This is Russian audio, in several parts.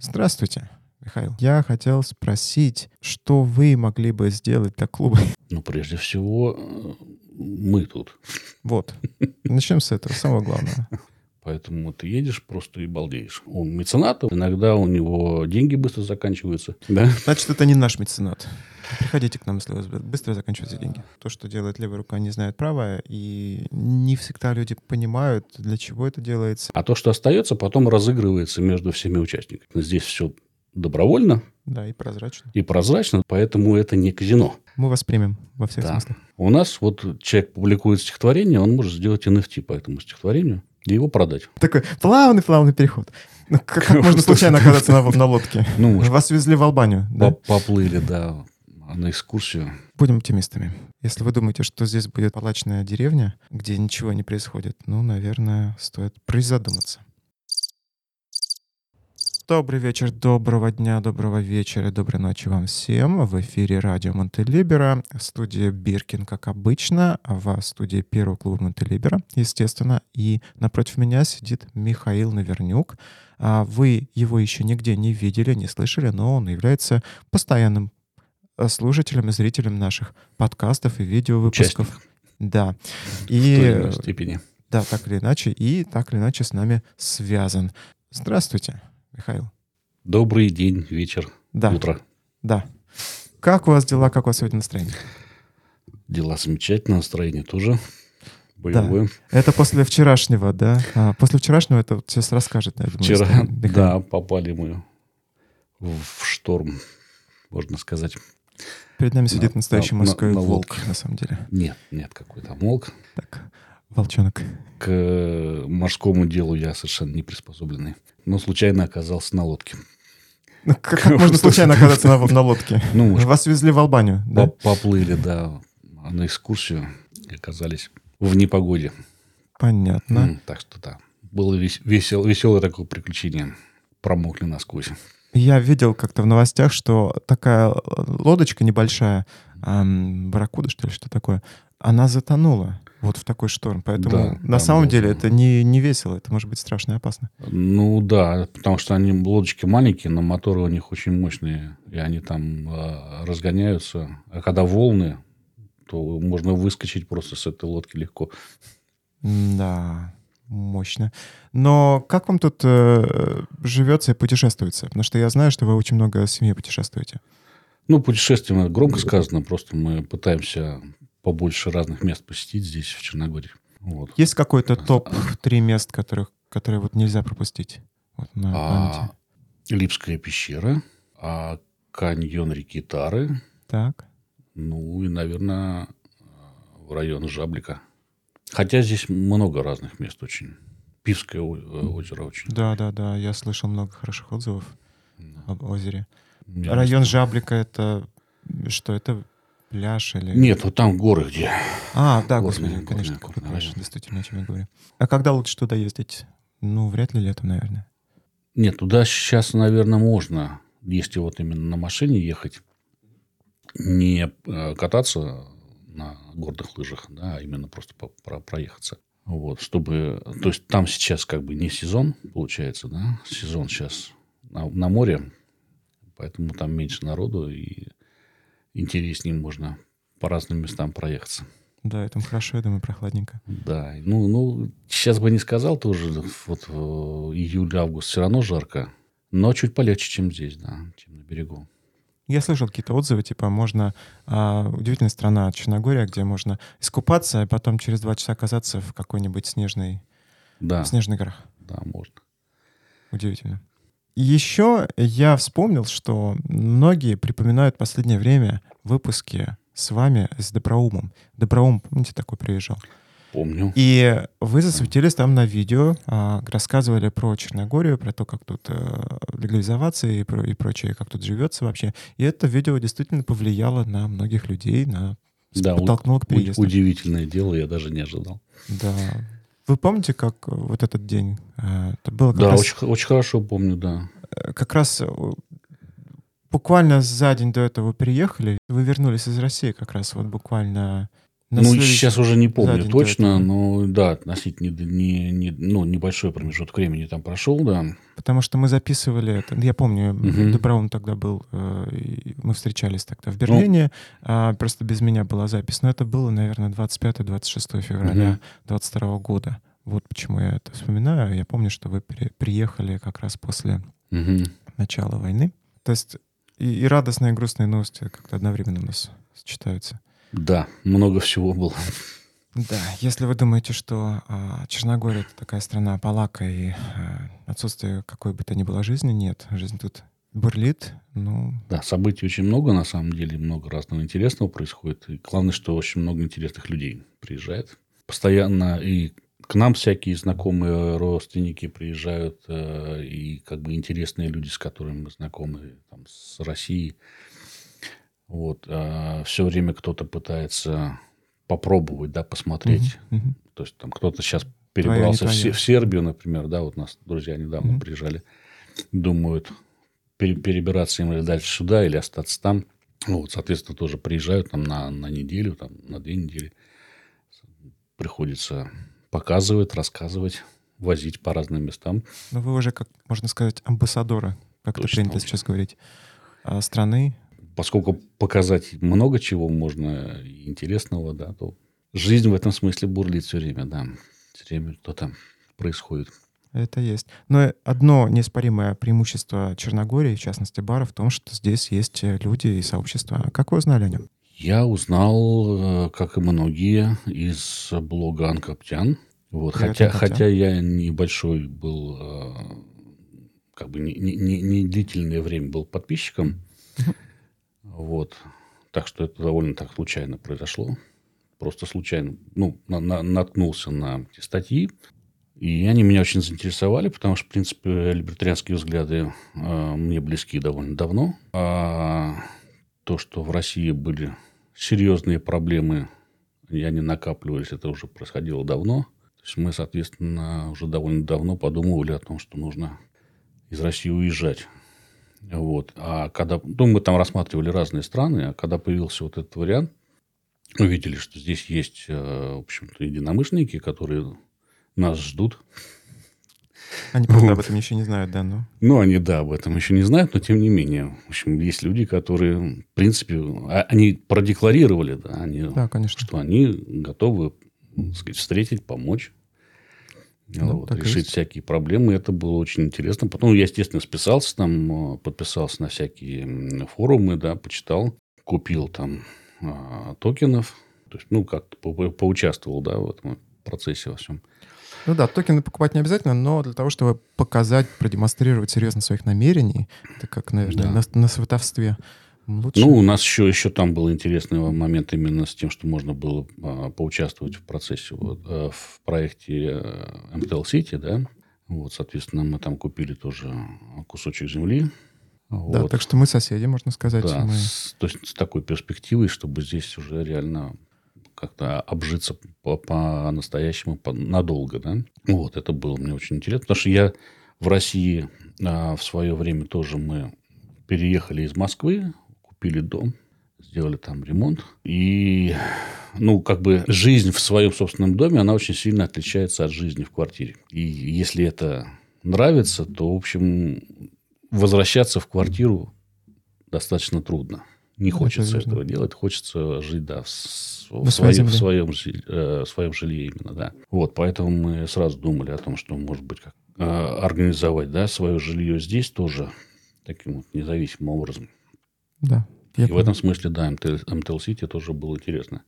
Здравствуйте, Михаил. Я хотел спросить, что вы могли бы сделать для клуба? Ну, прежде всего, э, мы тут. Вот. Начнем с этого, самого главного. Поэтому ты едешь просто и балдеешь. Он меценат, иногда у него деньги быстро заканчиваются. Да? Значит, это не наш меценат. Приходите к нам, если у вас быстро заканчиваются деньги. То, что делает левая рука, не знает правая, и не всегда люди понимают, для чего это делается. А то, что остается, потом разыгрывается между всеми участниками. Здесь все добровольно. Да, и прозрачно. И прозрачно, поэтому это не казино. Мы вас примем во всех да. смыслах. У нас вот человек публикует стихотворение, он может сделать NFT по этому стихотворению и его продать. Такой плавный-плавный переход. Ну, как, как можно случайно оказаться на, на лодке? Ну, Вас везли в Албанию, да? Поплыли, да на экскурсию. Будем оптимистами. Если вы думаете, что здесь будет палачная деревня, где ничего не происходит, ну, наверное, стоит призадуматься. Добрый вечер, доброго дня, доброго вечера, доброй ночи вам всем. В эфире радио Монтелибера, студия Биркин, как обычно, в студии первого клуба Монтелибера, естественно. И напротив меня сидит Михаил Навернюк. А вы его еще нигде не видели, не слышали, но он является постоянным Э, слушателям и зрителям наших подкастов и видеовыпусков. Участник. Да. И, в степени. Да, так или иначе. И так или иначе с нами связан. Здравствуйте, Михаил. Добрый день, вечер, да. утро. Да. Как у вас дела, как у вас сегодня настроение? Дела замечательно, настроение тоже боевое. Да. Это после вчерашнего, да? А, после вчерашнего это сейчас расскажет, думаю. Вчера, да, попали мы в шторм, можно сказать. Перед нами сидит на, настоящий на, морской на, на волк, на самом деле. Нет, нет, какой там волк. Так, волчонок. К морскому делу я совершенно не приспособленный. Но случайно оказался на лодке. Ну, как, как можно случайно оказаться на, на лодке? Ну, Вас везли в Албанию, да? Поплыли, да, на экскурсию и оказались в непогоде. Понятно. Так что да, было весел, веселое такое приключение. Промокли насквозь. Я видел как-то в новостях, что такая лодочка небольшая, эм, барракуда, что ли, что такое, она затонула вот в такой шторм. Поэтому да, на самом можно. деле это не, не весело, это может быть страшно и опасно. Ну да, потому что они лодочки маленькие, но моторы у них очень мощные, и они там э, разгоняются. А когда волны, то можно выскочить просто с этой лодки легко. Да, Мощно. Но как вам тут э, живется и путешествуется? Потому что я знаю, что вы очень много с семьей путешествуете. Ну, путешествие громко сказано, просто мы пытаемся побольше разных мест посетить здесь, в Черногории. Вот. Есть какой-то топ-3 мест, которых, которые вот нельзя пропустить? Вот на а, Липская пещера, а, каньон реки Тары. Так. Ну и, наверное, в район Жаблика. Хотя здесь много разных мест очень. Пивское э, озеро очень. Да, да, да. Я слышал много хороших отзывов да. об озере. Я Район Жаблика это что? Это пляж или... Нет, вот там горы где. А, да, горные, господи, конечно, горные, пляж, действительно, о чем я говорю. А когда лучше туда ездить? Ну, вряд ли летом, наверное. Нет, туда сейчас, наверное, можно, если вот именно на машине ехать, не э, кататься на горных лыжах, да, а именно просто по, про, проехаться. Вот, чтобы, то есть там сейчас как бы не сезон, получается, да, сезон сейчас на, на море, поэтому там меньше народу и интереснее можно по разным местам проехаться. Да, это хорошо, я думаю, прохладненько. Да, ну, ну сейчас бы не сказал тоже, вот июль-август все равно жарко, но чуть полегче, чем здесь, да, чем на берегу. Я слышал какие-то отзывы, типа, можно... А, удивительная страна Черногория, где можно искупаться, и потом через два часа оказаться в какой-нибудь снежной... Да. В снежных горах. Да, можно. Удивительно. Еще я вспомнил, что многие припоминают в последнее время выпуски с вами с Доброумом. Доброум, помните, такой приезжал? Помню. И вы засветились там на видео, а, рассказывали про Черногорию, про то, как тут э, легализоваться и, про, и прочее, как тут живется вообще. И это видео действительно повлияло на многих людей, на да, подтолкнуло к переезду. Удивительное дело, я даже не ожидал. Да. Вы помните, как вот этот день? Э, это было да, раз... очень, очень хорошо помню, да. Э, как раз буквально за день до этого приехали, вы вернулись из России как раз вот буквально На ну, следующий- сейчас уже не помню день точно, но да, относительно не, не, ну, небольшой промежуток времени там прошел, да. Потому что мы записывали это. Я помню, Мгм. Дебраун тогда был, э, мы встречались тогда в Ну. Берлине, а, просто без меня была запись. Но это было, наверное, 25-26 февраля Мгм. 22 года. Вот почему я это вспоминаю. Я помню, что вы при- приехали как раз после Мгм. начала войны. То есть и, и радостные, и грустные новости как-то одновременно у нас сочетаются. Да, много всего было. Да, если вы думаете, что а, Черногория это такая страна полака и а, отсутствие какой бы то ни было жизни, нет, жизнь тут бурлит, ну, Да, событий очень много, на самом деле, много разного интересного происходит. И главное, что очень много интересных людей приезжает. Постоянно и к нам всякие знакомые родственники приезжают, э, и как бы интересные люди, с которыми мы знакомы, там, с России. Вот. все время кто-то пытается попробовать, да, посмотреть. мгм, мгм. То есть там кто-то сейчас Твоя, перебрался Се- твоя. в Сербию, например, да, вот нас друзья недавно Мгм. приезжали, думают пере- перебираться им или дальше сюда, или остаться там. Ну, Вот, соответственно, тоже приезжают там на, на неделю, там, на две недели. Приходится показывать, рассказывать, возить по разным местам. Ну, вы уже, как можно сказать, амбассадоры, как это Точно, принято очень. сейчас говорить, а, страны. Поскольку показать много чего можно интересного, да, то жизнь в этом смысле бурлит все время, да. Все время что-то происходит. Это есть. Но одно неоспоримое преимущество Черногории, в частности бара, в том, что здесь есть э, люди и сообщества. Как вы узнали о нем? Я узнал, э, как и многие, из блога Анкоптян. Вот, Привет, хотя, Анкоптян. хотя я небольшой был, э, как бы не- не- не длительное время был подписчиком. Вот. Так что это довольно так случайно произошло. Просто случайно. Ну, на- на- наткнулся на эти статьи. И они меня очень заинтересовали, потому что, в принципе, либертарианские взгляды э, мне близки довольно давно. А то, что в России были серьезные проблемы, и они накапливались, это уже происходило давно. То есть мы, соответственно, уже довольно давно подумывали о том, что нужно из России уезжать. Вот. А когда, ну, мы там рассматривали разные страны, а когда появился вот этот вариант, увидели, что здесь есть, э, в общем-то, единомышленники, которые нас ждут. Они, правда, Вот. об этом еще не знают, да, ну. Ну, они, да, об этом еще не знают, но тем не менее. В общем, есть люди, которые, в принципе, а- они продекларировали, да, они, Да, конечно. что они готовы, так сказать, встретить, помочь. Ну, вот, решить есть. всякие проблемы. Это было очень интересно. Потом я, естественно, списался там, э, подписался на всякие форумы, да, почитал, купил там а, токенов. То есть, ну, как-то по- по- поучаствовал, да, в этом процессе во всем. Ну да, токены покупать не обязательно, но для того, чтобы показать, продемонстрировать серьезно своих намерений, это как, наверное, Да. на, на сватовстве лучше. Ну, у нас еще, еще там был интересный момент именно с тем, что можно было а, поучаствовать в процессе, вот, э, в проекте э, MTL City, да. Вот, соответственно, мы там купили тоже кусочек земли. да, Вот. так что мы соседи, можно сказать. Да, мы- с- то есть с такой перспективой, чтобы здесь уже реально как-то обжиться по- по-настоящему, по- надолго, да. Вот, это было мне очень интересно, потому что я в России а, в свое время тоже мы переехали из Москвы, купили дом, сделали там ремонт. И, ну, как бы жизнь в своем собственном доме, она очень сильно отличается от жизни в квартире. И если это нравится, то, в общем, возвращаться в квартиру достаточно трудно. Не Это хочется верно. этого делать, хочется жить, да, в, в своем, в своем, э, в своем жилье именно, да. Вот, поэтому мы сразу думали о том, что, может быть, как э, организовать, да, свое жилье здесь тоже таким вот независимым образом. Да. И в этом смысле, да, MTL, MTL City тоже было интересно.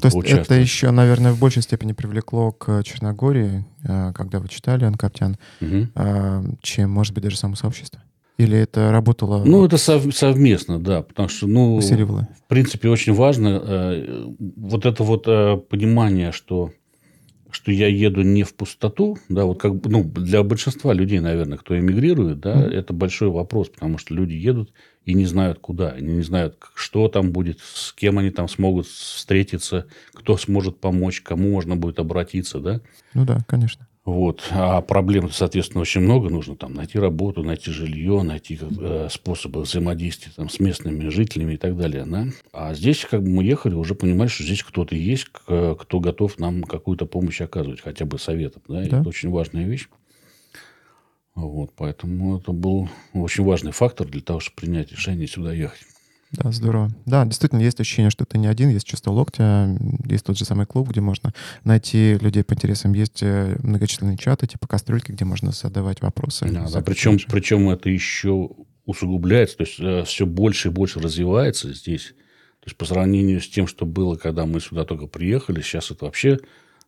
То есть это еще, наверное, в большей степени привлекло к Черногории, э, когда вы читали Анкаптян, Мгм. э, чем, может быть, даже само сообщество? Или это работало, Ну, это сов- совместно, да, потому что, ну, усиливало? в принципе, очень важно э, вот это вот э, понимание, что, что я еду не в пустоту, да, вот как бы, ну, для большинства людей, наверное, кто эмигрирует, да, Мгм. это большой вопрос, потому что люди едут и не знают куда, они не знают, что там будет, с кем они там смогут встретиться, кто сможет помочь, кому можно будет обратиться, да. Ну да, конечно. Вот. А проблем, соответственно, очень много. Нужно там найти работу, найти жилье, найти э, способы взаимодействия там, с местными жителями и так далее. Да? А здесь как бы мы ехали, уже понимали, что здесь кто-то есть, кто готов нам какую-то помощь оказывать, хотя бы советом. Да? да. Это очень важная вещь. Вот, поэтому это был очень важный фактор для того, чтобы принять решение сюда ехать. Да, здорово. Да, действительно, есть ощущение, что ты не один, есть чувство локтя, есть тот же самый клуб, где можно найти людей по интересам, есть э, многочисленные чаты, типа кастрюльки, где можно задавать вопросы. Да, да причем, причем это еще усугубляется, то есть э, все больше и больше развивается здесь. То есть по сравнению с тем, что было, когда мы сюда только приехали, сейчас это вообще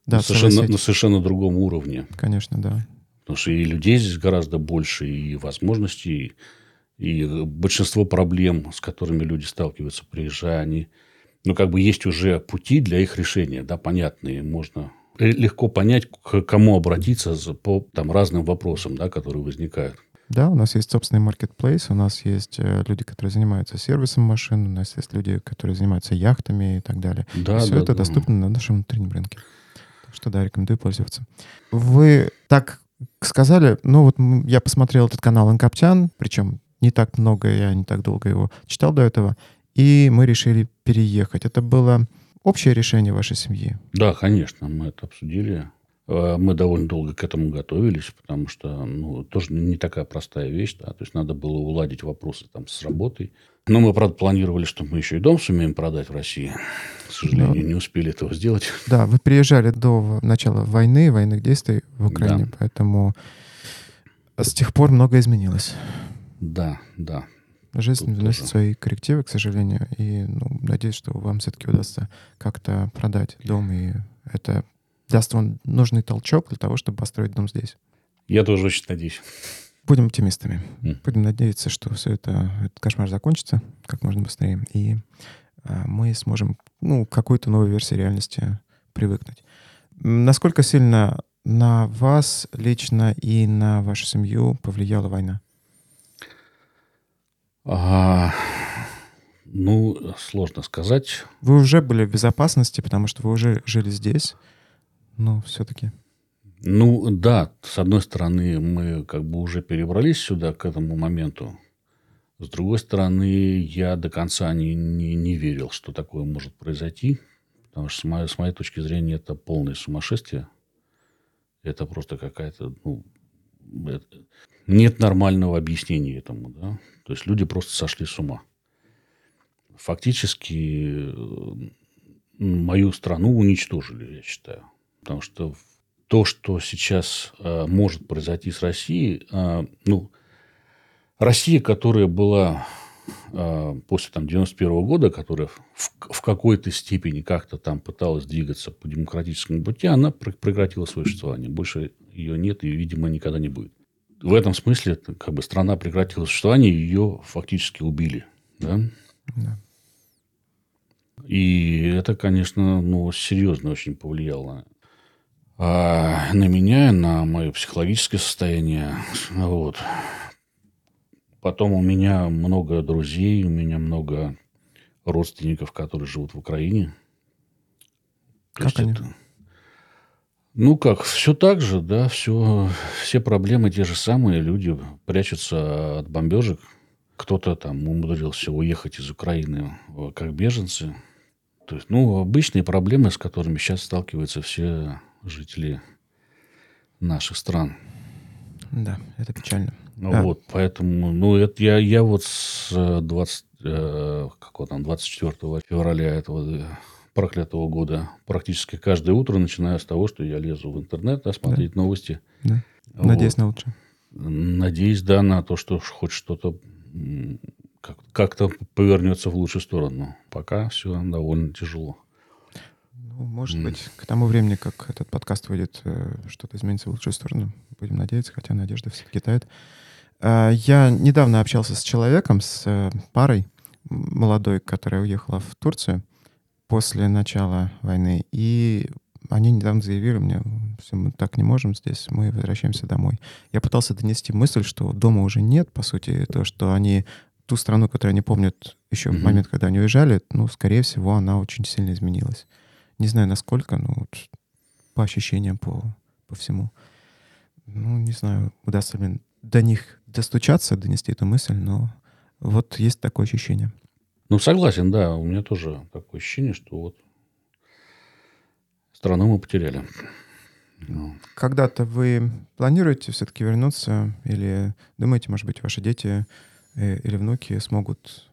да, на, совершенно, на совершенно другом уровне. Конечно, да. Потому что и людей здесь гораздо больше, и возможностей, и большинство проблем, с которыми люди сталкиваются, приезжая, они, ну, как бы есть уже пути для их решения, да, понятные. Можно легко понять, к кому обратиться по там, разным вопросам, да, которые возникают. Да, у нас есть собственный маркетплейс, у нас есть э, люди, которые занимаются сервисом машин, у нас есть люди, которые занимаются яхтами и так далее. Да, и все да, это да. доступно на нашем внутреннем рынке. Так что да, рекомендую пользоваться. Вы так сказали, ну вот я посмотрел этот канал Анкоптян, причем не так много, я не так долго его читал до этого, и мы решили переехать. Это было общее решение вашей семьи? Да, конечно, мы это обсудили. Э, мы довольно долго к этому готовились, потому что ну, тоже не такая простая вещь. Да? То есть надо было уладить вопросы там, с работой. Но мы, правда, планировали, что мы еще и дом сумеем продать в России. К сожалению, да. не успели этого сделать. Да, вы приезжали до начала войны, военных действий в Украине, да. поэтому с тех пор многое изменилось. Да, да. Жизнь Тут вносит тоже. свои коррективы, к сожалению, и ну, надеюсь, что вам все-таки удастся как-то продать дом, и это даст вам нужный толчок для того, чтобы построить дом здесь. Я тоже очень надеюсь. Будем оптимистами. Mm. Будем надеяться, что все это, этот кошмар закончится как можно быстрее, и а, мы сможем ну, к какой-то новой версии реальности привыкнуть. Насколько сильно на вас лично и на вашу семью повлияла война? А, ну, сложно сказать. Вы уже были в безопасности, потому что вы уже жили здесь, но все-таки. Ну, да, с одной стороны, мы как бы уже перебрались сюда к этому моменту. С другой стороны, я до конца не, не, не верил, что такое может произойти. Потому что с моей, с моей точки зрения это полное сумасшествие. Это просто какая-то, ну, это, нет нормального объяснения этому, да. То есть люди просто сошли с ума. Фактически мою страну уничтожили, я считаю. Потому что то, что сейчас э, может произойти с Россией, э, ну, Россия, которая была э, после там, 91 года, которая в, в какой-то степени как-то там пыталась двигаться по демократическому пути, она прекратила свое существование. Больше ее нет и, видимо, никогда не будет в этом смысле как бы страна прекратила существование, ее фактически убили. Да? Да. И это, конечно, ну, серьезно очень повлияло а, на меня, на мое психологическое состояние. Вот. Потом у меня много друзей, у меня много родственников, которые живут в Украине. Как они? Это... Ну как, все так же, да, все, все проблемы те же самые. Люди прячутся от бомбежек. Кто-то там умудрился уехать из Украины э, как беженцы. То есть, ну, обычные проблемы, с которыми сейчас сталкиваются все жители наших стран. Да, это печально. Ну, да. Вот, поэтому, ну, это я, я вот с 20, э, какого там, 24 февраля этого проклятого года практически каждое утро, начиная с того, что я лезу в интернет, да, смотреть да. новости. Да. Вот. Надеюсь на лучшее. Надеюсь, да, на то, что хоть что-то как-то повернется в лучшую сторону. Пока все довольно тяжело. Ну, может mm. быть, к тому времени, как этот подкаст выйдет, э, что-то изменится в лучшую сторону. Будем надеяться, хотя надежда все-таки тает. А, я недавно общался с человеком, с э, парой молодой, которая уехала в Турцию после начала войны. И они недавно заявили мне, все, мы так не можем здесь, мы возвращаемся домой. Я пытался донести мысль, что дома уже нет, по сути, то, что они ту страну, которую они помнят еще mm-hmm. в момент, когда они уезжали, ну, скорее всего, она очень сильно изменилась. Не знаю, насколько, но вот по ощущениям, по, по всему. ну, не знаю, удастся ли до них достучаться, донести эту мысль, но вот есть такое ощущение. Ну, согласен, да. У меня тоже такое ощущение, что вот страну мы потеряли. Ну. Когда-то вы планируете все-таки вернуться или думаете, может быть, ваши дети э, или внуки смогут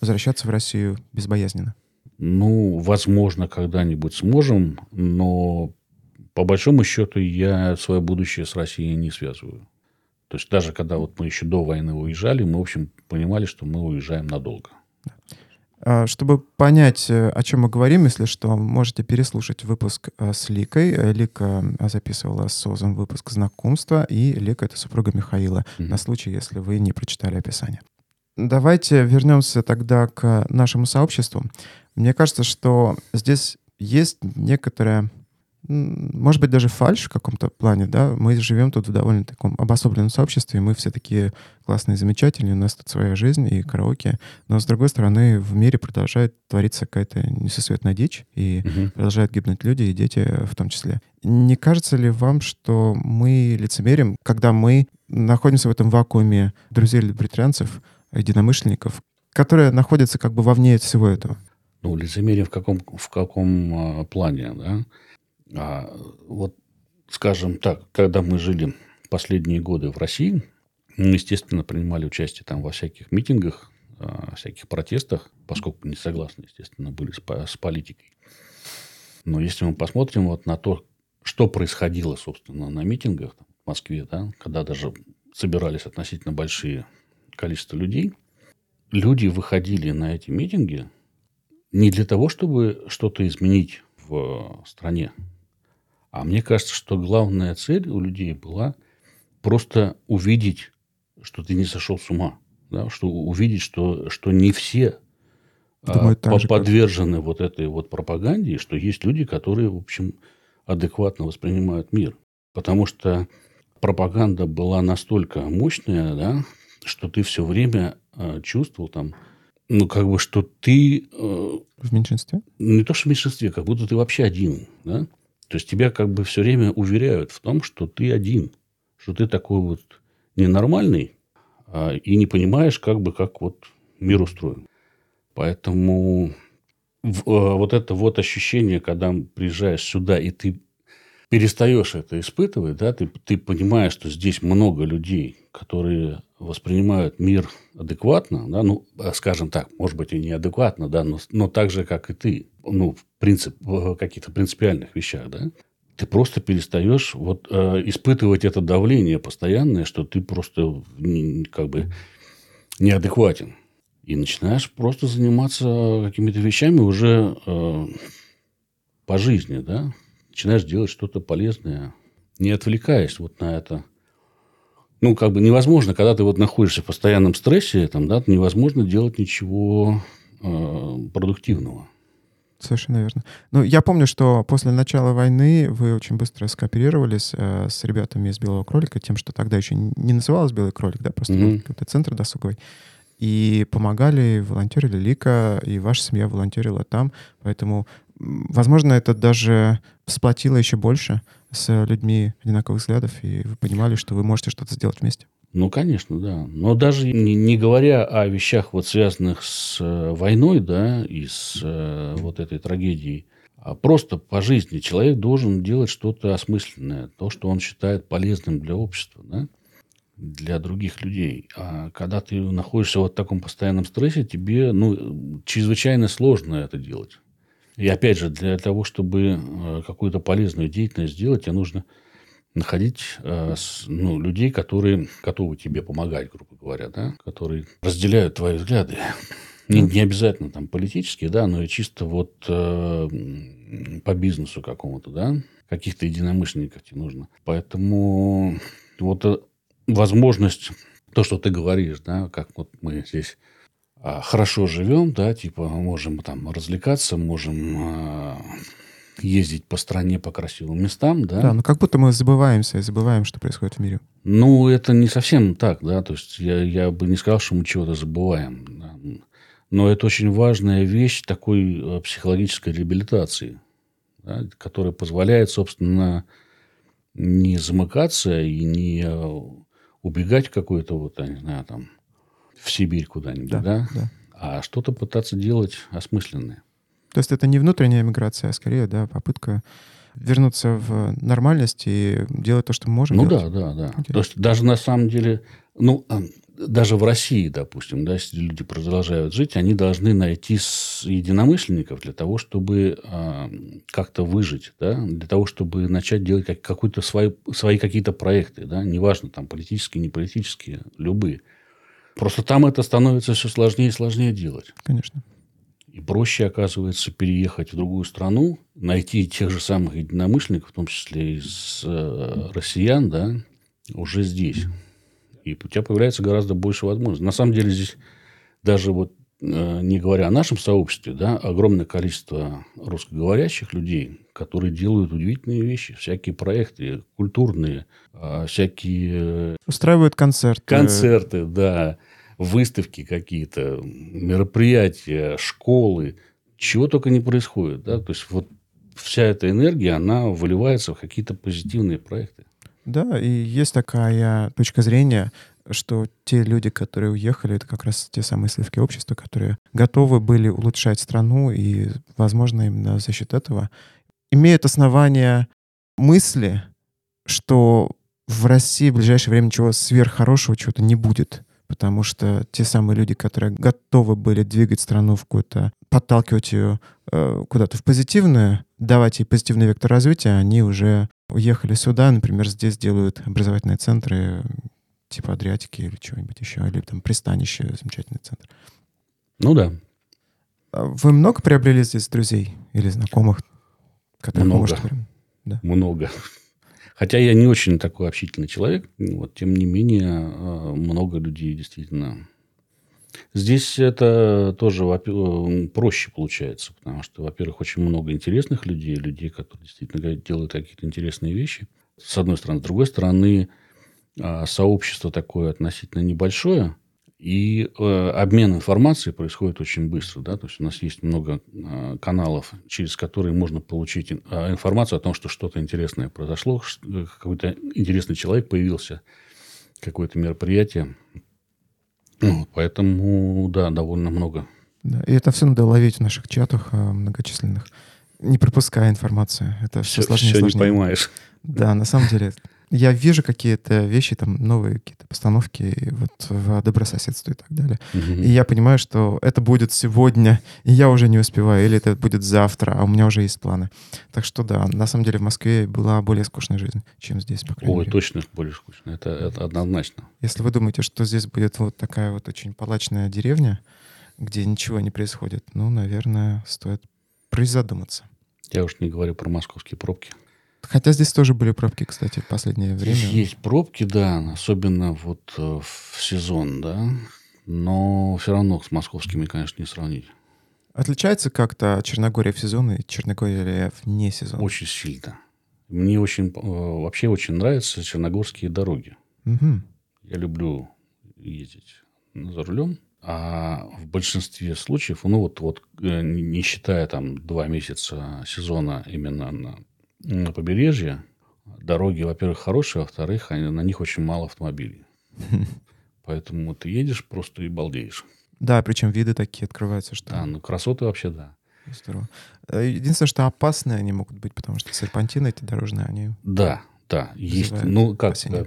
возвращаться в Россию безбоязненно? Ну, возможно, когда-нибудь сможем, но по большому счету я свое будущее с Россией не связываю. То есть даже когда вот мы еще до войны уезжали, мы, в общем, понимали, что мы уезжаем надолго. А, чтобы понять, э, о чем мы говорим, если что, можете переслушать выпуск э, с Ликой. Э, Лика записывала с Озом выпуск знакомства, и Лика — это супруга Михаила, mm-hmm. на случай, если вы не прочитали описание. Давайте вернемся тогда к нашему сообществу. Мне кажется, что здесь есть некоторая может быть, даже фальш в каком-то плане, да, мы живем тут в довольно таком обособленном сообществе, и мы все такие классные, замечательные, у нас тут своя жизнь и караоке, но, с другой стороны, в мире продолжает твориться какая-то несусветная дичь, и угу. продолжают гибнуть люди и дети в том числе. Не кажется ли вам, что мы лицемерим, когда мы находимся в этом вакууме друзей-либертарианцев, единомышленников, которые находятся как бы вовне всего этого? Ну, лицемерие в каком, в каком а, плане, да? А вот, скажем так, когда мы жили последние годы в России, мы, естественно, принимали участие там во всяких митингах, а, всяких протестах, поскольку не согласны, естественно, были с, политикой. Но если мы посмотрим вот на то, что происходило, собственно, на митингах там, в Москве, да, когда даже собирались относительно большие количество людей, люди выходили на эти митинги не для того, чтобы что-то изменить в стране, а мне кажется, что главная цель у людей была просто увидеть, что ты не сошел с ума. Да? Что увидеть, что, что не все Думаю, а, же, подвержены как... вот этой вот пропаганде, и что есть люди, которые, в общем, адекватно воспринимают мир. Потому что пропаганда была настолько мощная, да, что ты все время э, чувствовал там, ну, как бы, что ты... Э, в меньшинстве? Не то, что в меньшинстве, как будто ты вообще один, да? То есть тебя как бы все время уверяют в том, что ты один, что ты такой вот ненормальный а, и не понимаешь, как бы как вот мир устроен. Поэтому в, а, вот это вот ощущение, когда приезжаешь сюда и ты перестаешь это испытывать, да, ты, ты понимаешь, что здесь много людей, которые воспринимают мир адекватно, да, ну, скажем так, может быть, и неадекватно, да, но, но так же, как и ты, ну, в принцип, в каких-то принципиальных вещах, да, ты просто перестаешь вот э, испытывать это давление постоянное, что ты просто как бы неадекватен. И начинаешь просто заниматься какими-то вещами уже э, по жизни, да. Начинаешь делать что-то полезное, не отвлекаясь вот на это ну, как бы невозможно, когда ты вот находишься в постоянном стрессе, там, да, невозможно делать ничего э, продуктивного. Совершенно верно. Ну, я помню, что после начала войны вы очень быстро скооперировались э, с ребятами из «Белого кролика», тем, что тогда еще не называлось «Белый кролик», да, просто mm-hmm. какой-то центр досуговый. И помогали, волонтерили Лика, и ваша семья волонтерила там. Поэтому, возможно, это даже сплотило еще больше с людьми одинаковых взглядов, и вы понимали, что вы можете что-то сделать вместе? Ну, конечно, да. Но даже не, не говоря о вещах, вот связанных с э, войной, да, и с э, вот этой трагедией, а просто по жизни человек должен делать что-то осмысленное, то, что он считает полезным для общества, да, для других людей. А когда ты находишься вот в таком постоянном стрессе, тебе ну, чрезвычайно сложно это делать. И опять же, для того, чтобы э, какую-то полезную деятельность сделать, тебе нужно находить э, ну, людей, которые готовы тебе помогать, грубо говоря, да, которые разделяют твои взгляды. Не, не обязательно там политические, да, но и чисто вот э, по бизнесу какому-то, да, каких-то единомышленников тебе нужно. Поэтому вот э, возможность, то, что ты говоришь, да, как вот мы здесь хорошо живем, да, типа можем там развлекаться, можем а, ездить по стране по красивым местам, да. Да, но как будто мы забываемся забываем, что происходит в мире. Ну, это не совсем так, да, то есть я, я бы не сказал, что мы чего-то забываем. Да. Но это очень важная вещь такой э, психологической реабилитации, да, которая позволяет, собственно, не замыкаться и не э, убегать в какой-то вот, я не знаю, там, в Сибирь куда-нибудь, да, да? да. а что-то пытаться делать осмысленное. То есть это не внутренняя миграция, а скорее, да, попытка вернуться в нормальность и делать то, что мы можем Ну делать. да, да, да. Интересно. То есть даже на самом деле, ну, даже в России, допустим, да, если люди продолжают жить, они должны найти единомышленников для того, чтобы э, как-то выжить, да, для того, чтобы начать делать как, какой-то свои, свои какие-то проекты, да, неважно, там, политические, не политические, любые. Просто там это становится все сложнее и сложнее делать. Конечно. И проще, оказывается, переехать в другую страну, найти тех же самых единомышленников, в том числе из э, россиян, да, уже здесь. И у тебя появляется гораздо больше возможностей. На самом деле здесь даже вот э, не говоря о нашем сообществе, да, огромное количество русскоговорящих людей, которые делают удивительные вещи, всякие проекты культурные, а, всякие... Устраивают концерты. Концерты, да выставки какие-то, мероприятия, школы, чего только не происходит. Да? То есть, вот вся эта энергия, она выливается в какие-то позитивные проекты. Да, и есть такая точка зрения, что те люди, которые уехали, это как раз те самые сливки общества, которые готовы были улучшать страну, и, возможно, именно за счет этого имеют основания мысли, что в России в ближайшее время ничего сверххорошего чего-то не будет потому что те самые люди, которые готовы были двигать страну в какую-то, подталкивать ее э, куда-то в позитивную, давать ей позитивный вектор развития, они уже уехали сюда, например, здесь делают образовательные центры типа Адриатики или чего-нибудь еще, или там пристанище, замечательный центр. Ну да. А вы много приобрели здесь друзей или знакомых, которые много. можете... Да. Много. Хотя я не очень такой общительный человек, вот, тем не менее, э, много людей действительно. Здесь это тоже проще получается, потому что, во-первых, очень много интересных людей, людей, которые действительно делают какие-то интересные вещи. С одной стороны. С другой стороны, а, сообщество такое относительно небольшое – и э, обмен информацией происходит очень быстро. Да? То есть у нас есть много э, каналов, через которые можно получить э, информацию о том, что что-то интересное произошло, э, какой-то интересный человек появился, какое-то мероприятие. Ну, поэтому, да, довольно много. Да, и это все надо ловить в наших чатах э, многочисленных, не пропуская информацию. Это все, все сложнее все сложнее. не поймаешь. Да, на самом деле я вижу какие-то вещи, там новые какие-то постановки вот в добрососедстве и так далее. Угу. И я понимаю, что это будет сегодня, и я уже не успеваю, или это будет завтра, а у меня уже есть планы. Так что да, на самом деле в Москве была более скучная жизнь, чем здесь, по крайней Ой, мере. точно более скучная, это, это однозначно. Если вы думаете, что здесь будет вот такая вот очень палачная деревня, где ничего не происходит, ну, наверное, стоит призадуматься. Я уж не говорю про московские пробки. Хотя здесь тоже были пробки, кстати, в последнее время. Здесь есть пробки, да, особенно вот э, в сезон, да. Но все равно с московскими, конечно, не сравнить. Отличается как-то Черногория в сезон и Черногория вне сезона? Очень сильно. Мне очень, э, вообще очень нравятся черногорские дороги. Угу. Я люблю ездить за рулем. А в большинстве случаев, ну вот, вот э, не считая там два месяца сезона именно на на побережье дороги, во-первых, хорошие, во-вторых, на них очень мало автомобилей. Поэтому ты едешь просто и балдеешь. Да, причем виды такие открываются, что... Да, ну красоты вообще да. Здорово. Э, единственное, что опасные они могут быть, потому что серпантины эти дорожные, они... Да, да, есть. Ну, как да,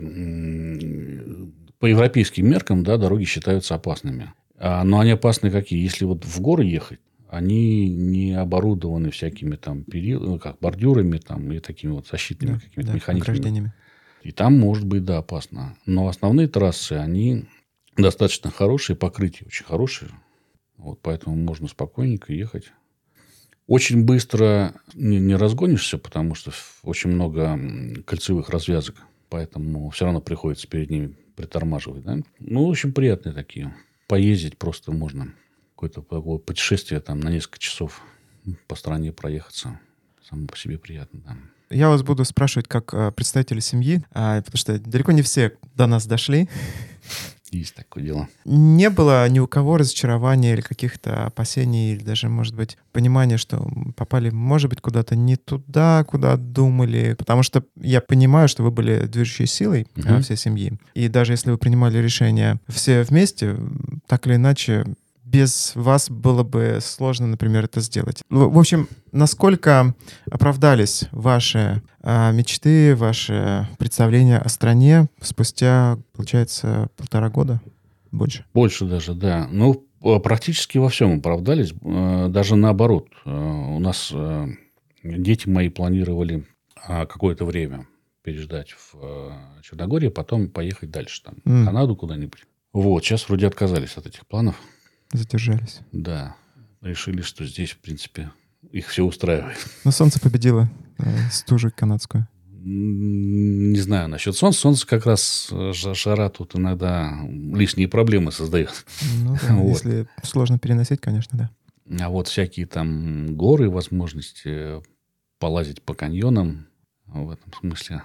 по европейским меркам, да, дороги считаются опасными. А, но они опасны какие? Если вот в горы ехать, они не оборудованы всякими там перил, ну, как бордюрами там и такими вот защитными да, какими-то да, механизмами. И там может быть, да, опасно. Но основные трассы, они достаточно хорошие, покрытие очень хорошее. Вот поэтому можно спокойненько ехать. Очень быстро не, не разгонишься, потому что очень много кольцевых развязок. Поэтому все равно приходится перед ними притормаживать. Да? Ну, очень приятные такие. Поездить просто можно какое-то такое путешествие там на несколько часов по стране проехаться. Само по себе приятно, да. Я вас буду спрашивать как э, представителя семьи, э, потому что далеко не все до нас дошли. Есть такое дело. Не было ни у кого разочарования или каких-то опасений, или даже, может быть, понимания, что попали, может быть, куда-то не туда, куда думали. Потому что я понимаю, что вы были движущей силой угу. всей семьи. И даже если вы принимали решение все вместе, так или иначе, без вас было бы сложно, например, это сделать. В общем, насколько оправдались ваши а, мечты, ваши представления о стране спустя, получается, полтора года? Больше? Больше даже, да. Ну, практически во всем оправдались. Э, даже наоборот. Э, у нас э, дети мои планировали а, какое-то время переждать в Черногории, потом поехать дальше, там, mm. в Канаду куда-нибудь. Вот, сейчас вроде отказались от этих планов. Задержались. Да. Решили, что здесь, в принципе, их все устраивает. Но солнце победило э, стужу канадскую. Не знаю насчет солнца. Солнце как раз э, жара тут иногда лишние проблемы создает. Ну да, вот. если сложно переносить, конечно, да. А вот всякие там горы, возможности полазить по каньонам в этом смысле.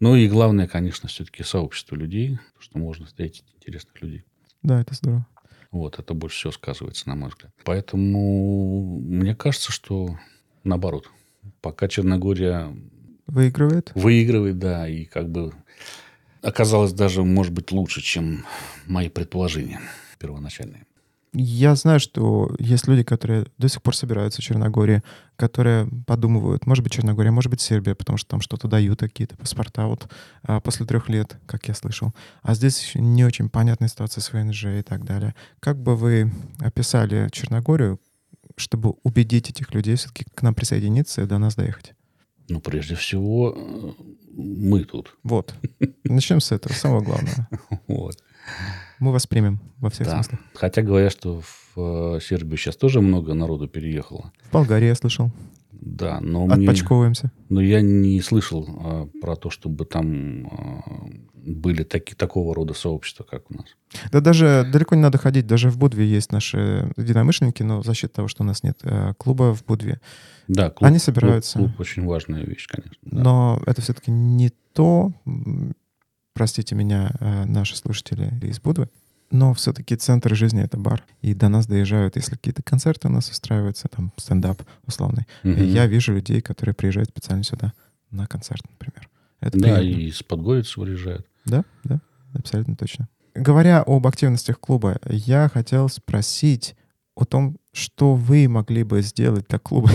Ну и главное, конечно, все-таки сообщество людей, что можно встретить интересных людей. Да, это здорово. Вот, это больше всего сказывается, на мой взгляд. Поэтому мне кажется, что наоборот. Пока Черногория... Выигрывает? Выигрывает, да. И как бы оказалось даже, может быть, лучше, чем мои предположения первоначальные. Я знаю, что есть люди, которые до сих пор собираются в Черногории, которые подумывают, может быть, Черногория, может быть, Сербия, потому что там что-то дают, какие-то паспорта вот а, после трех лет, как я слышал. А здесь еще не очень понятная ситуация с ВНЖ и так далее. Как бы вы описали Черногорию, чтобы убедить этих людей все-таки к нам присоединиться и до нас доехать? Ну, прежде всего, э, мы тут. Вот. Начнем с этого, самого главного. Вот. Мы вас примем во всех да. смыслах. Хотя говорят, что в э, Сербию сейчас тоже много народу переехало. В Болгарии я слышал. Да, но Отпочковываемся. Мне, но я не слышал а, про то, чтобы там а, были таки, такого рода сообщества, как у нас. Да даже далеко не надо ходить. Даже в Будве есть наши единомышленники, но за счет того, что у нас нет клуба в Будве, да, клуб, они собираются. Клуб, клуб очень важная вещь, конечно. Да. Но это все-таки не то, простите меня, э, наши слушатели из Будвы, но все-таки центр жизни — это бар. И до нас доезжают, если какие-то концерты у нас устраиваются, там стендап условный. И я вижу людей, которые приезжают специально сюда на концерт, например. Это да, приятно. и из Подгорец выезжают. Да, да, абсолютно точно. Говоря об активностях клуба, я хотел спросить о том, что вы могли бы сделать для клуба.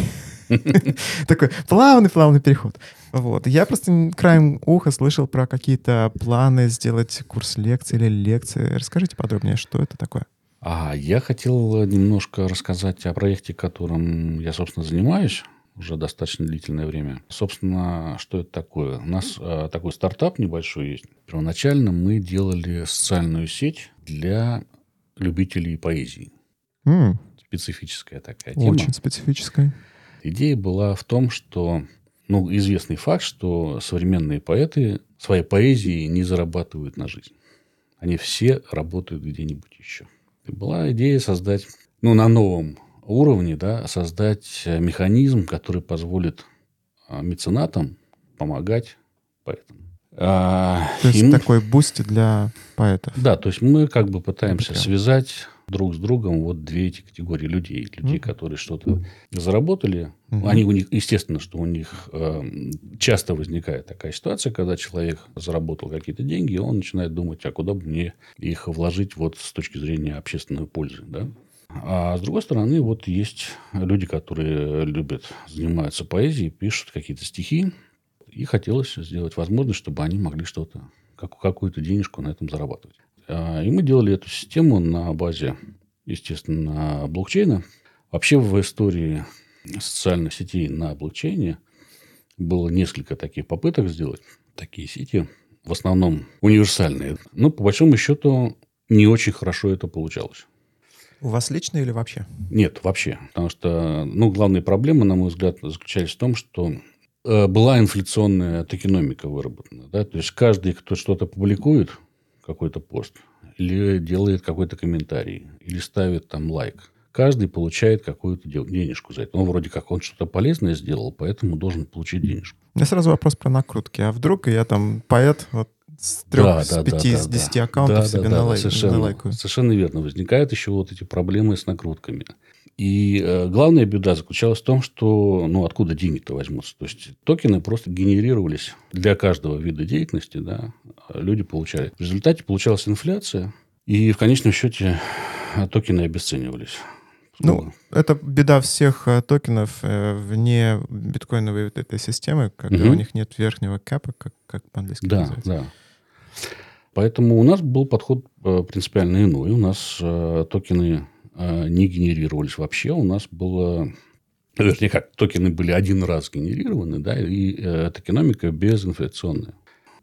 Такой плавный-плавный переход. Вот. Я просто краем уха слышал про какие-то планы сделать курс лекций или лекции. Расскажите подробнее, что это такое? А я хотел немножко рассказать о проекте, которым я, собственно, занимаюсь уже достаточно длительное время. Собственно, что это такое? У нас э, такой стартап небольшой есть. Первоначально мы делали социальную сеть для любителей поэзии. Mm. Специфическая такая тема. Очень специфическая. Идея была в том, что ну, известный факт, что современные поэты своей поэзией не зарабатывают на жизнь. Они все работают где-нибудь еще. И была идея создать, ну, на новом уровне, да, создать механизм, который позволит а, меценатам помогать поэтам. А, то есть им... такой буст для поэтов. Да, то есть мы как бы пытаемся связать друг с другом вот две эти категории людей. Людей, mm которые что-то заработали. mm Они у них, естественно, что у них э, часто возникает такая ситуация, когда человек заработал какие-то деньги, и он начинает думать, а куда бы мне их вложить вот с точки зрения общественной пользы. Да? А с другой стороны, вот есть люди, которые любят, занимаются поэзией, пишут какие-то стихи, и хотелось сделать возможность, чтобы они могли что-то, какую-то денежку на этом зарабатывать. А, и мы делали эту систему на базе, естественно, блокчейна. Вообще в истории социальных сетей на блокчейне было несколько таких попыток сделать такие сети. В основном универсальные. Но по большому счету не очень хорошо это получалось. У вас лично или вообще? Нет, вообще. Потому что, ну, главные проблемы, на мой взгляд, заключались в том, что э, была инфляционная токеномика выработана. Да? То есть, каждый, кто что-то публикует, какой-то пост, или делает какой-то комментарий, или ставит там лайк. Каждый получает какую-то денежку за это. Ну, вроде как он что-то полезное сделал, поэтому должен получить денежку. У меня сразу вопрос про накрутки. А вдруг я там поэт, вот с трех, да, с пяти, да, с десяти аккаунтов да, себе да, налай, совершенно, налайкаю. Совершенно верно. Возникают еще вот эти проблемы с накрутками. И э, главная беда заключалась в том, что ну, откуда деньги-то возьмутся. То есть токены просто генерировались для каждого вида деятельности, да, люди получали. В результате получалась инфляция, и в конечном счете токены обесценивались. Ну, это беда всех э, токенов э, вне биткоиновой вот этой системы, когда угу. у них нет верхнего капа, как, как по-английски да, называется. Да, Поэтому у нас был подход э, принципиально иной. У нас э, токены э, не генерировались вообще. У нас было... Вернее, как, токены были один раз генерированы, да, и э, токеномика безинфляционная.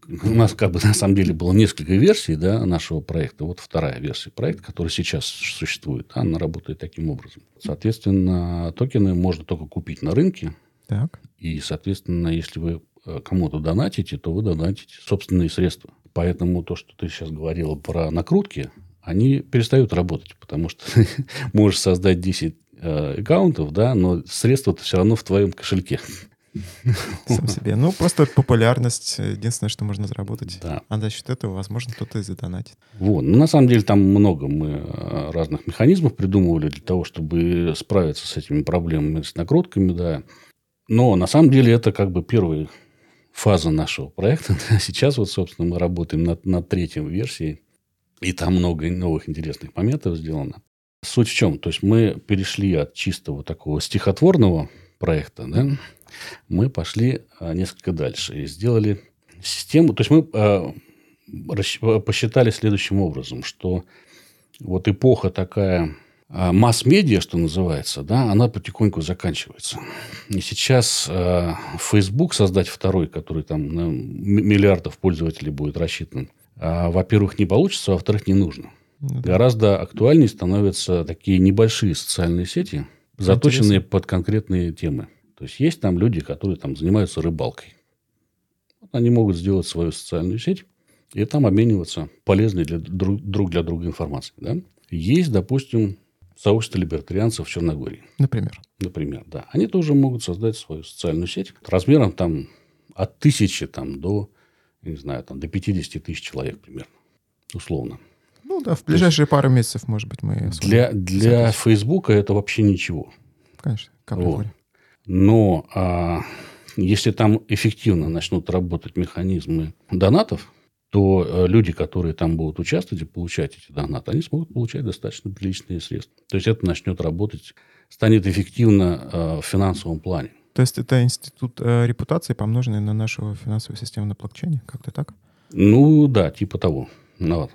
У нас, как бы, на самом деле, было несколько версий да, нашего проекта. Вот вторая версия проекта, который сейчас существует. Она работает таким образом. Соответственно, токены можно только купить на рынке. Так. И, соответственно, если вы э, кому-то донатите, то вы донатите собственные средства. Поэтому то, что ты сейчас говорила про накрутки, они перестают работать, потому что можешь создать 10 э, аккаунтов, да, но средства-то все равно в твоем кошельке. Сам себе. Ну, просто популярность э, единственное, что можно заработать. Да. А за счет этого, возможно, кто-то и задонатит. Вот. Ну, на самом деле, там много мы э, разных механизмов придумывали для того, чтобы справиться с этими проблемами, с накрутками, да. Но на самом деле это как бы первая фаза нашего проекта. Сейчас вот, собственно, мы работаем над, над третьей версией. И там много новых интересных моментов сделано. Суть в чем? То есть, мы перешли от чистого такого стихотворного проекта, да, мы пошли а, несколько дальше и сделали систему. То есть мы а, а, посчитали следующим образом, что вот эпоха такая масс-медиа, что называется, да, она потихоньку заканчивается. И сейчас э, Facebook создать второй, который там на миллиардов пользователей будет рассчитан, во-первых, не получится, во-вторых, не нужно. Ну. Гораздо актуальнее становятся такие небольшие социальные сети, заточенные Интересно. под конкретные темы. То есть, есть там люди, которые там занимаются рыбалкой. Они могут сделать свою социальную сеть и там обмениваться полезной для, друг, друг для друга информацией. Да? Есть, допустим, сообщество либертарианцев в Черногории. Например. Например, да. Они тоже могут создать свою социальную сеть размером там от тысячи там, до, не знаю, там, до 50 тысяч человек примерно. Условно. Ну да, в ближайшие есть, пару месяцев, может быть, мы... Для, для Фейсбука это вообще ничего. Конечно, вот. Но а, если там эффективно начнут работать механизмы донатов, то э, люди, которые там будут участвовать и получать эти донаты, они смогут получать достаточно приличные средства. То есть это начнет работать, станет эффективно э, в финансовом плане. То есть это институт э, репутации, помноженный на нашу финансовую систему на блокчейне, как-то так? Ну да, типа того. Ну, вот.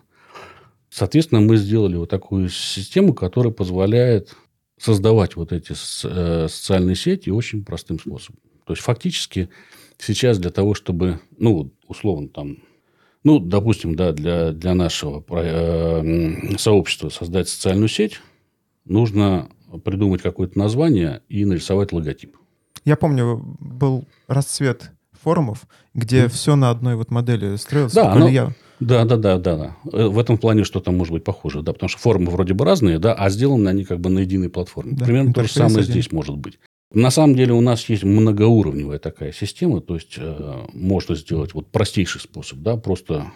Соответственно, мы сделали вот такую систему, которая позволяет создавать вот эти э, социальные сети очень простым способом. То есть, фактически сейчас для того, чтобы, ну, условно, там, ну, допустим, да, для, для нашего э, сообщества создать социальную сеть, нужно придумать какое-то название и нарисовать логотип. Я помню, был расцвет форумов, где mm. все на одной вот модели строилось. Да, оно, я... Да, да, да, да, да. Э, в этом плане что-то может быть похоже, да, потому что формы вроде бы разные, да, а сделаны они как бы на единой платформе. Да, Примерно то же самое один. здесь может быть. На самом деле у нас есть многоуровневая такая система, то есть э, можно сделать вот простейший способ, да, просто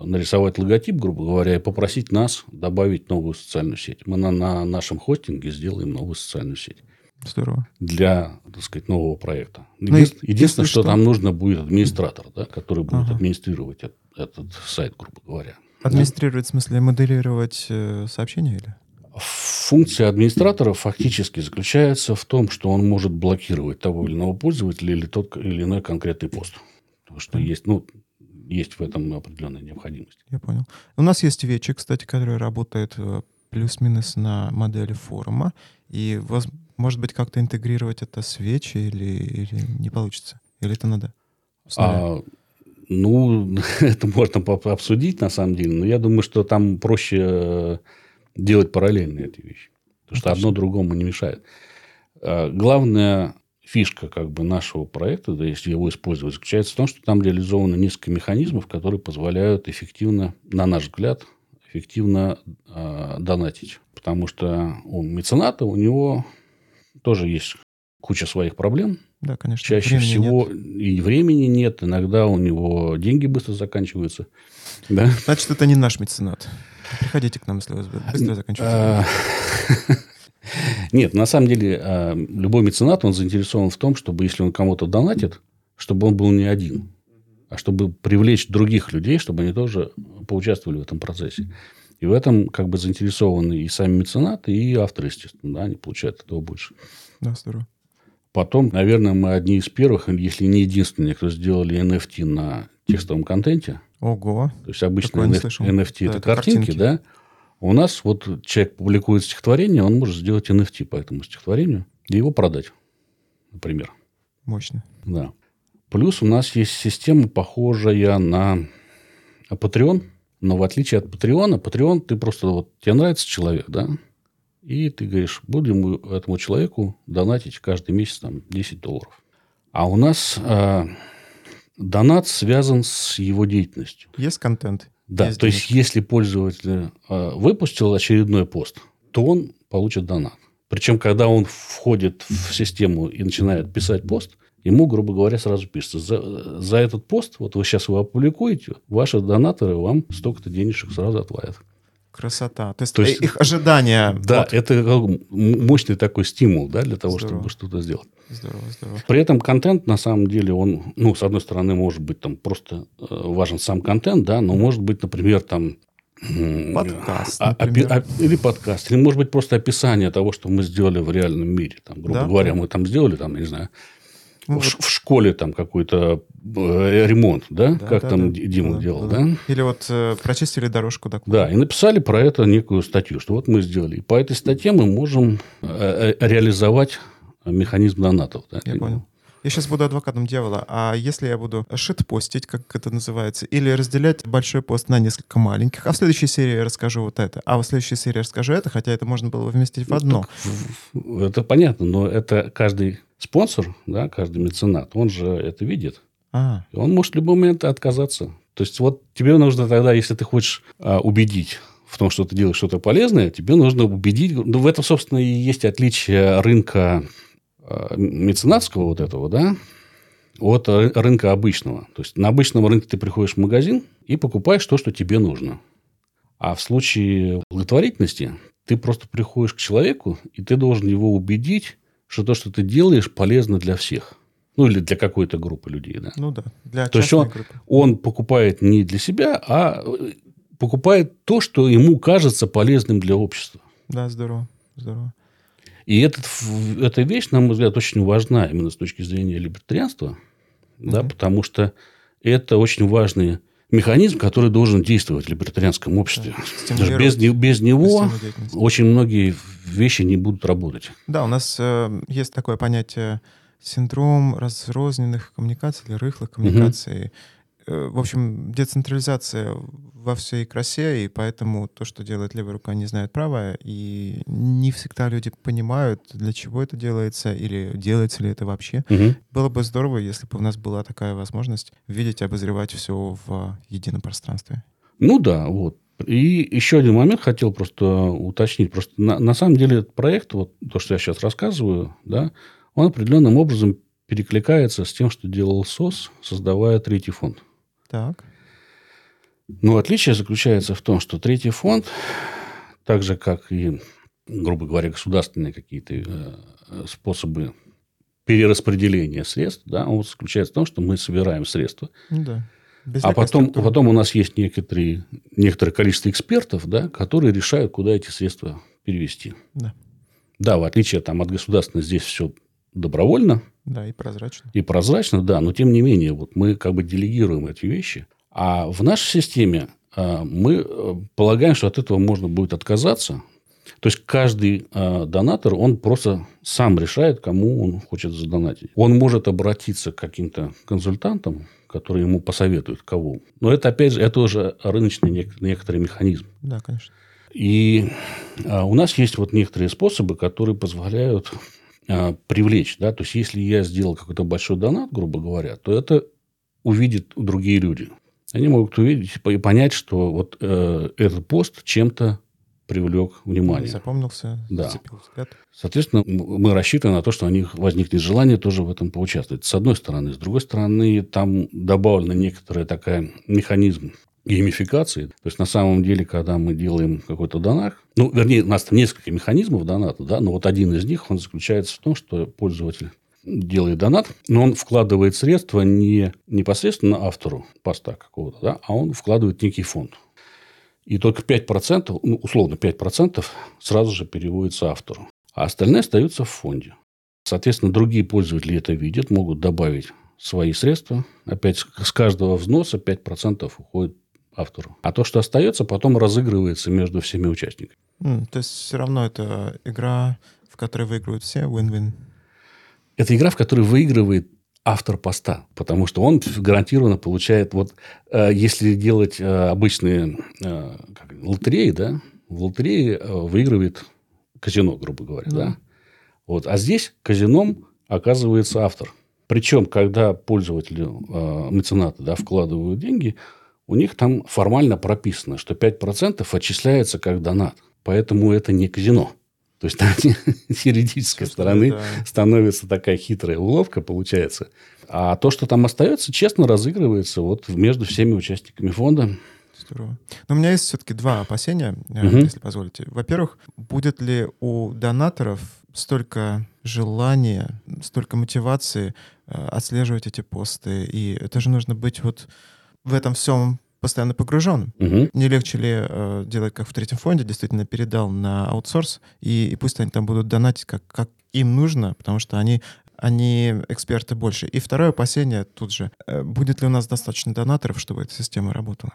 нарисовать логотип, грубо говоря, и попросить нас добавить новую социальную сеть. Мы на, на нашем хостинге сделаем новую социальную сеть. Здорово. Для, так сказать, нового проекта. Ну, Единственное, единственное что, что там нужно будет администратор, да, который будет ага. администрировать это этот сайт, грубо говоря. Администрировать, в смысле моделировать э, сообщения или? Функция администратора фактически заключается в том, что он может блокировать того или иного пользователя или тот или иной конкретный пост. Потому что есть, ну, есть в этом определенная необходимость. Я понял. У нас есть вечи, кстати, который работает э, плюс-минус на модели форума. И, может быть, как-то интегрировать это с вечи или, или не получится? Или это надо? А, ну, это можно обсудить на самом деле, но я думаю, что там проще э, делать параллельно эти вещи. Потому что одно другому не мешает. А, главная фишка как бы нашего проекта, да, если его использовать, заключается в том, что там реализовано несколько механизмов, которые позволяют эффективно, на наш взгляд, эффективно э, донатить. Потому что у мецената у него тоже есть куча своих проблем. Да, конечно. Чаще Времени всего нет. и времени нет, иногда у него деньги быстро заканчиваются. Да? Значит, это не наш меценат. Приходите к нам, если у вас быстро заканчивается. А, Нет, на самом деле а, любой меценат, он заинтересован в том, чтобы если он кому-то донатит, чтобы он был не один, а чтобы привлечь других людей, чтобы они тоже поучаствовали в этом процессе. И в этом как бы заинтересованы и сами меценаты, и авторы, естественно. Да, они получают этого больше. Да, здорово. Потом, наверное, мы одни из первых, если не единственные, кто сделали NFT на текстовом контенте. Ого. То есть обычно NF-. NFT Да, это это картинки, картинки. да. У нас вот человек публикует стихотворение, он может сделать NFT по этому стихотворению и его продать, например. Мощно. Да. Плюс у нас есть система, похожая на Patreon, но в отличие от Patreon, Patreon ты просто вот тебе нравится человек, да, и ты говоришь, будем мы этому человеку донатить каждый месяц там 10 долларов. А у нас а, донат связан с его деятельностью. Есть контент? Да, Есть то есть, если пользователь э, выпустил очередной пост, то он получит донат. Причем, когда он входит в систему и начинает писать пост, ему, грубо говоря, сразу пишется, за, за этот пост, вот вы сейчас его опубликуете, ваши донаторы вам столько-то денежек сразу отвалят. Красота. То есть, То есть- их ожидания. Да, вот. это мощный такой стимул да, для того, Здорово. чтобы что-то сделать. Здорово, здорово. При этом контент, на самом деле, он, ну, с одной стороны, может быть там просто э, важен сам контент, да, но может быть, например, там... Подкаст, а- опи- например. а- или подкаст, или, может быть, просто описание того, что мы сделали в реальном мире. Там, грубо Да, говоря, мы там сделали, там, я не знаю, Ну, в, ш- в школе там какой-то э, ремонт, да, Да, как да, там да. Дима Да, делал, да. да? Или вот э, прочистили дорожку до Да, и написали про это некую статью, что вот мы сделали. И по этой статье мы можем э, э, реализовать механизм донатов. да. Я понял. Я сейчас буду адвокатом дьявола. А если я буду шит-постить, как это называется, или разделять большой пост на несколько маленьких, а в следующей серии я расскажу вот это, а в следующей серии я расскажу это, хотя это можно было бы вместить в одно. В- Это понятно, но это каждый спонсор, да, каждый меценат, он же это видит. А, И он может в любой момент отказаться. То есть, вот тебе нужно тогда, если ты хочешь а, убедить в том, что ты делаешь что-то полезное, тебе нужно убедить... Ну, в этом, собственно, и есть отличие рынка меценатского вот этого, да, от ры- рынка обычного. То есть, на обычном рынке ты приходишь в магазин и покупаешь то, что тебе нужно. А в случае благотворительности ты просто приходишь к человеку, и ты должен его убедить, что то, что ты делаешь, полезно для всех. Ну, или для какой-то группы людей, да. ну да, для То есть он, группы. он покупает не для себя, а э, покупает то, что ему кажется полезным для общества. Да, здорово, здорово. И этот, эта вещь, на мой взгляд, очень важна именно с точки зрения либертарианства, да, Мгм. потому что это очень важный механизм, который должен действовать в либертарианском обществе. Что без, без него очень многие вещи не будут работать. Да, у нас э, есть такое понятие синдром разрозненных коммуникаций или рыхлых коммуникаций. Э, В общем, децентрализация во всей красе, и поэтому то, что делает левая рука, не знает правая, и не всегда люди понимают, для чего это делается, или делается ли это вообще. Мгм. Было бы здорово, если бы у нас была такая возможность видеть и обозревать все в едином пространстве. Ну да, вот. И еще один момент хотел просто уточнить. Просто на, на самом деле этот проект, вот то, что я сейчас рассказываю, да, он определенным образом перекликается с тем, что делал СОС, создавая третий фонд. Так. Но отличие заключается в том, что третий фонд, так же как и, грубо говоря, государственные какие-то э, способы перераспределения средств, да, он заключается в том, что мы собираем средства, Ну да. Без а потом, структуры. потом у нас есть некоторые, некоторое количество экспертов, да, которые решают, куда эти средства перевести. Да. Да, в отличие там, от государственного, здесь все добровольно Да, и прозрачно. и прозрачно, да, но тем не менее, вот мы как бы делегируем эти вещи. А в нашей системе а, мы э, полагаем, что от этого можно будет отказаться. То есть каждый а, донатор, он просто сам решает, кому он хочет задонатить. Он может обратиться к каким-то консультантам, которые ему посоветуют, кого. Но это, опять же, это уже рыночный нек- некоторый механизм. Да, конечно. И а, у нас есть вот некоторые способы, которые позволяют привлечь. Да? То есть, если я сделал какой-то большой донат, грубо говоря, то это увидят другие люди. Они могут увидеть и понять, что вот э, этот пост чем-то привлек внимание. Запомнился, Да. взгляд. Соответственно, мы рассчитываем на то, что у них возникнет желание тоже в этом поучаствовать. С одной стороны. С другой стороны, там добавлена некоторая такая механизм геймификации. То есть, на самом деле, когда мы делаем какой-то донат, ну, вернее, у нас там несколько механизмов доната, да, но вот один из них, он заключается в том, что пользователь делает донат, но он вкладывает средства не непосредственно автору поста какого-то, да, а он вкладывает некий фонд. И только 5%, ну, условно 5% сразу же переводится автору. А остальные остаются в фонде. Соответственно, другие пользователи это видят, могут добавить свои средства. Опять с каждого взноса 5% уходит автору. А то, что остается, потом разыгрывается между всеми участниками. М, то есть все равно это игра, в которой выигрывают все, win-win. Это игра, в которой выигрывает автор поста, потому что он гарантированно получает, вот э, если делать э, обычные э, как, лотереи, да, в лотерее э, выигрывает казино, грубо говоря, Ну. да. Вот, а здесь казином оказывается автор. Причем, когда пользователи, э, меценаты, да, вкладывают деньги, у них там формально прописано, что 5% отчисляется как донат. Поэтому это не казино. То есть, там с юридической Собственно, стороны да. становится такая хитрая уловка, получается. А то, что там остается, честно разыгрывается вот между всеми участниками фонда. Здорово. Но у меня есть все-таки два опасения, Мгм. если позволите. Во-первых, будет ли у донаторов столько желания, столько мотивации э, отслеживать эти посты? И это же нужно быть вот в этом всем постоянно погруженным. Мгм. Не легче ли э, делать, как в третьем фонде, действительно передал на аутсорс, и, и пусть они там будут донатить, как, как им нужно, потому что они, они эксперты больше. И второе опасение тут же. э, будет ли у нас достаточно донаторов, чтобы эта система работала?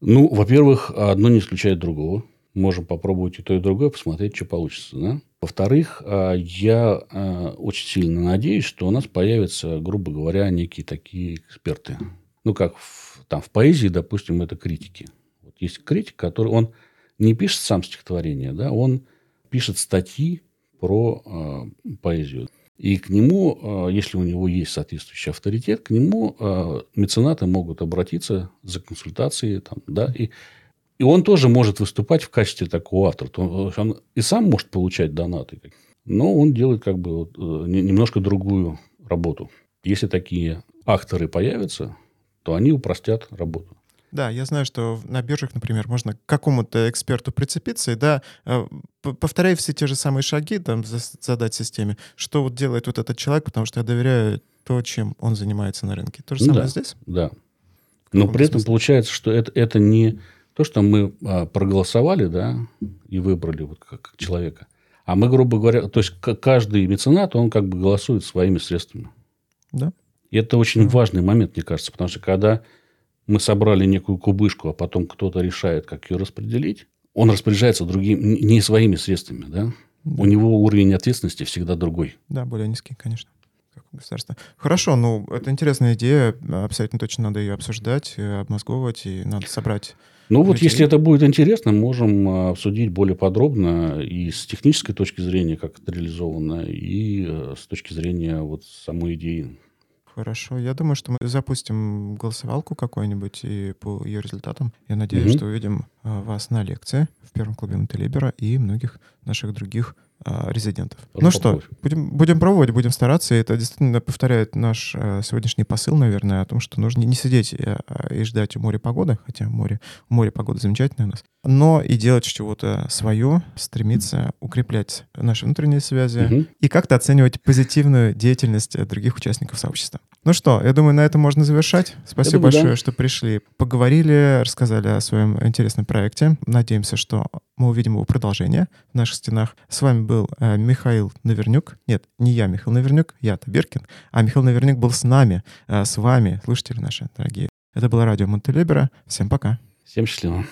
Ну, во-первых, одно не исключает другого. Можем попробовать и то, и другое, посмотреть, что получится. Да? Во-вторых, а, я а, очень сильно надеюсь, что у нас появятся, грубо говоря, некие такие эксперты. Ну, как в, там, в поэзии, допустим, это критики. Вот есть критик, который он не пишет сам стихотворение, да, он пишет статьи про а, поэзию. И к нему, а, если у него есть соответствующий авторитет, к нему а, меценаты могут обратиться за консультацией. Там, да, и, и он тоже может выступать в качестве такого автора. То есть Он и сам может получать донаты. Но он делает как бы вот, э, не- немножко другую работу. Если такие акторы появятся, то они упростят работу. Да, я знаю, что на биржах, например, можно к какому-то эксперту прицепиться и, да, э, повторяя все те же самые шаги, там, задать системе, что вот делает вот этот человек, потому что я доверяю то, чем он занимается на рынке. То же Ну самое да. здесь? Да. Но при этом смысле? получается, что это, это не то, что мы а, проголосовали, да, и выбрали вот как, человека. А мы, грубо говоря, то есть каждый меценат, он как бы голосует своими средствами. Да. И это очень важный момент, мне кажется, потому что когда мы собрали некую кубышку, а потом кто-то решает, как ее распределить, он распоряжается другим, не своими средствами, да? У него уровень ответственности всегда другой. Да, более низкий, конечно, государства. Хорошо, ну, это интересная идея, абсолютно точно надо ее обсуждать, э, обмозговывать, и надо собрать Ну вот, если это будет интересно, можем а, обсудить более подробно и с технической точки зрения, как это реализовано, и э, с точки зрения вот самой идеи. Хорошо. Я думаю, что мы запустим голосовалку какую-нибудь и по ее результатам. Я надеюсь, Мгм. что увидим а, вас на лекции в первом клубе Монтелибера и многих наших других резидентов. Надо ну что, будем, будем пробовать, будем стараться. И это действительно повторяет наш а, сегодняшний посыл, наверное, о том, что нужно не сидеть и, а, и ждать у моря погоды, хотя море, у моря погода замечательная у нас, но и делать чего-то свое, стремиться укреплять наши внутренние связи, Мгм. и как-то оценивать позитивную деятельность э, других участников сообщества. Ну что, я думаю, на этом можно завершать. Спасибо думаю, да. большое, что пришли, поговорили, рассказали о своем интересном проекте. Надеемся, что мы увидим его продолжение в наших стенах. С вами был э, Михаил Навернюк. Нет, не я, Михаил Навернюк, я Табиркин, а Михаил Навернюк был с нами, э, с вами, слушатели наши дорогие. Это было радио Монтелибера. Всем пока. Всем счастливо.